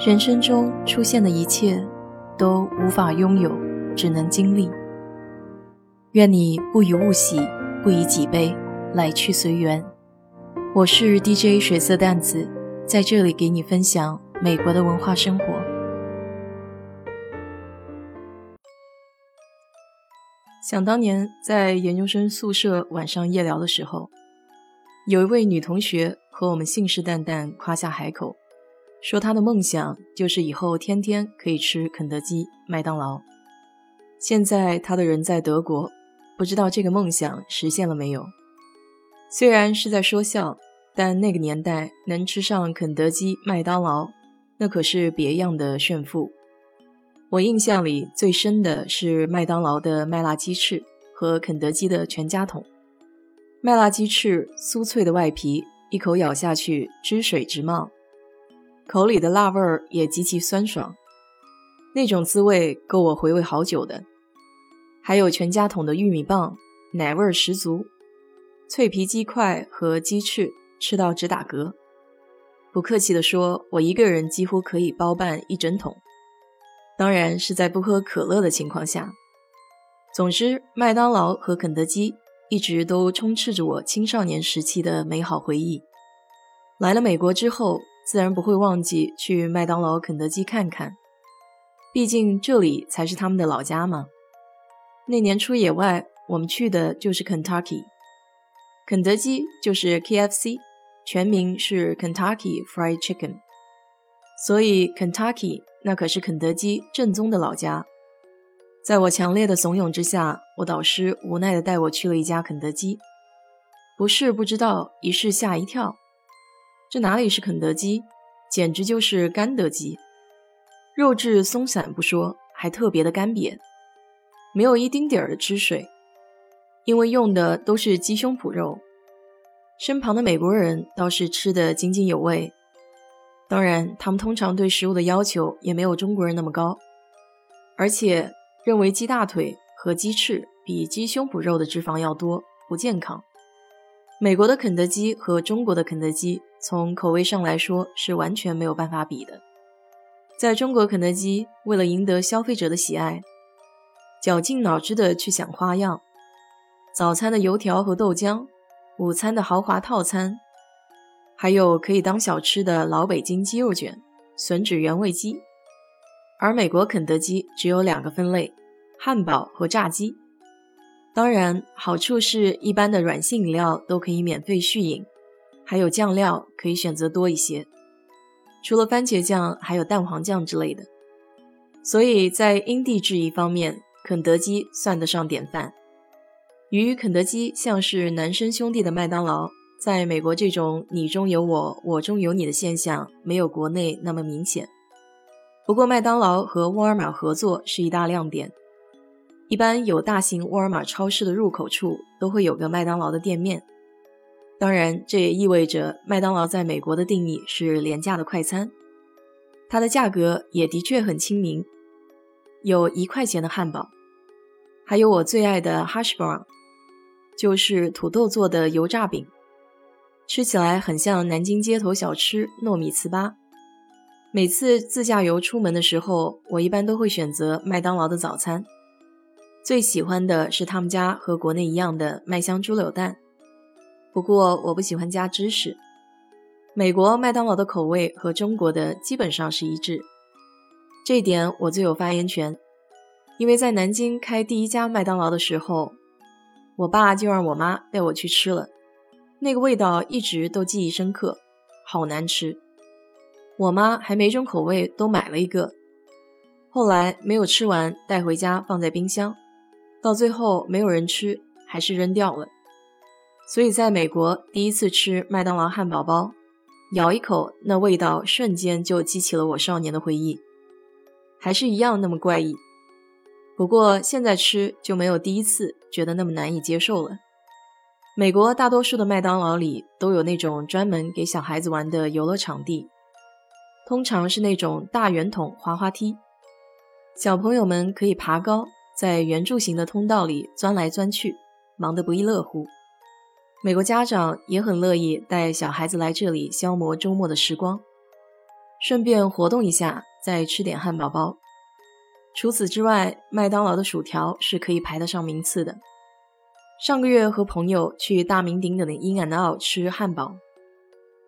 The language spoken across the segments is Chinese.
人生中出现的一切，都无法拥有，只能经历。愿你不以物喜，不以己悲，来去随缘。我是 DJ 水色淡子，在这里给你分享美国的文化生活。想当年在研究生宿舍晚上夜聊的时候，有一位女同学和我们信誓旦旦夸下海口。说他的梦想就是以后天天可以吃肯德基、麦当劳。现在他的人在德国，不知道这个梦想实现了没有？虽然是在说笑，但那个年代能吃上肯德基、麦当劳，那可是别样的炫富。我印象里最深的是麦当劳的麦辣鸡翅和肯德基的全家桶。麦辣鸡翅酥脆的外皮，一口咬下去，汁水直冒。口里的辣味儿也极其酸爽，那种滋味够我回味好久的。还有全家桶的玉米棒，奶味儿十足，脆皮鸡块和鸡翅吃到直打嗝。不客气地说，我一个人几乎可以包办一整桶，当然是在不喝可乐的情况下。总之，麦当劳和肯德基一直都充斥着我青少年时期的美好回忆。来了美国之后。自然不会忘记去麦当劳、肯德基看看，毕竟这里才是他们的老家嘛。那年出野外，我们去的就是 Kentucky，肯德基就是 KFC，全名是 Kentucky Fried Chicken，所以 Kentucky 那可是肯德基正宗的老家。在我强烈的怂恿之下，我导师无奈地带我去了一家肯德基，不试不知道，一试吓一跳。这哪里是肯德基，简直就是干德基！肉质松散不说，还特别的干瘪，没有一丁点儿的汁水，因为用的都是鸡胸脯肉。身旁的美国人倒是吃得津津有味，当然，他们通常对食物的要求也没有中国人那么高，而且认为鸡大腿和鸡翅比鸡胸脯肉的脂肪要多，不健康。美国的肯德基和中国的肯德基。从口味上来说是完全没有办法比的。在中国，肯德基为了赢得消费者的喜爱，绞尽脑汁的去想花样：早餐的油条和豆浆，午餐的豪华套餐，还有可以当小吃的老北京鸡肉卷、吮指原味鸡。而美国肯德基只有两个分类：汉堡和炸鸡。当然，好处是一般的软性饮料都可以免费续饮。还有酱料可以选择多一些，除了番茄酱，还有蛋黄酱之类的。所以在因地制宜方面，肯德基算得上典范。与肯德基像是孪生兄弟的麦当劳，在美国这种你中有我，我中有你的现象没有国内那么明显。不过麦当劳和沃尔玛合作是一大亮点，一般有大型沃尔玛超市的入口处都会有个麦当劳的店面。当然，这也意味着麦当劳在美国的定义是廉价的快餐，它的价格也的确很亲民，有一块钱的汉堡，还有我最爱的 hash brown，就是土豆做的油炸饼，吃起来很像南京街头小吃糯米糍粑。每次自驾游出门的时候，我一般都会选择麦当劳的早餐，最喜欢的是他们家和国内一样的麦香猪柳蛋。不过我不喜欢加芝士。美国麦当劳的口味和中国的基本上是一致，这点我最有发言权，因为在南京开第一家麦当劳的时候，我爸就让我妈带我去吃了，那个味道一直都记忆深刻，好难吃。我妈还每种口味都买了一个，后来没有吃完带回家放在冰箱，到最后没有人吃，还是扔掉了。所以，在美国第一次吃麦当劳汉堡包，咬一口，那味道瞬间就激起了我少年的回忆，还是一样那么怪异。不过现在吃就没有第一次觉得那么难以接受了。美国大多数的麦当劳里都有那种专门给小孩子玩的游乐场地，通常是那种大圆筒滑滑梯，小朋友们可以爬高，在圆柱形的通道里钻来钻去，忙得不亦乐乎。美国家长也很乐意带小孩子来这里消磨周末的时光。顺便活动一下，再吃点汉堡包。除此之外，麦当劳的薯条是可以排得上名次的。上个月和朋友去大名鼎鼎的 In and Out 吃汉堡，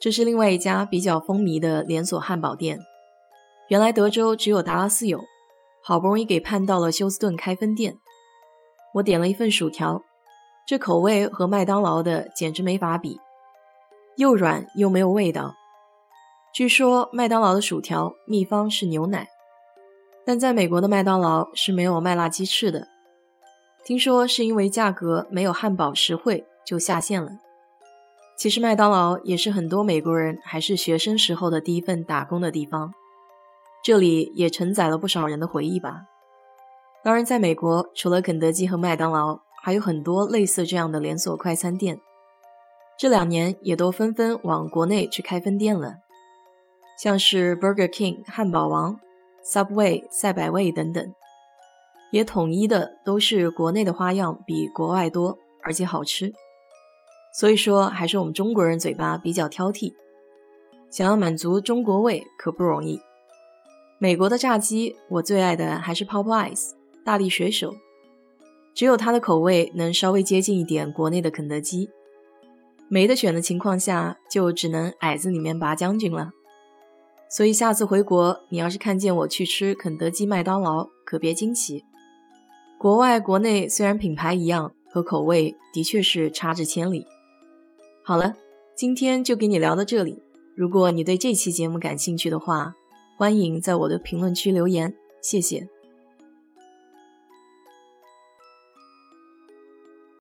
这是另外一家比较风靡的连锁汉堡店。原来德州只有达拉斯有，好不容易给盼到了休斯顿开分店。我点了一份薯条，这口味和麦当劳的简直没法比，又软又没有味道。据说麦当劳的薯条秘方是牛奶。但在美国的麦当劳是没有麦辣鸡翅的，听说是因为价格没有汉堡实惠，就下线了。其实麦当劳也是很多美国人还是学生时候的第一份打工的地方，这里也承载了不少人的回忆吧。当然，在美国除了肯德基和麦当劳，还有很多类似这样的连锁快餐店，这两年也都纷纷往国内去开分店了，像是 Burger King 汉堡王。Subway、赛百味等等，也统一的都是国内的花样比国外多，而且好吃。所以说，还是我们中国人嘴巴比较挑剔，想要满足中国胃可不容易。美国的炸鸡，我最爱的还是 Popeyes 大力水手，只有它的口味能稍微接近一点国内的肯德基。没得选的情况下，就只能矮子里面拔将军了。所以下次回国，你要是看见我去吃肯德基、麦当劳，可别惊奇。国外国内虽然品牌一样，和口味的确是差之千里。好了，今天就给你聊到这里。如果你对这期节目感兴趣的话，欢迎在我的评论区留言，谢谢。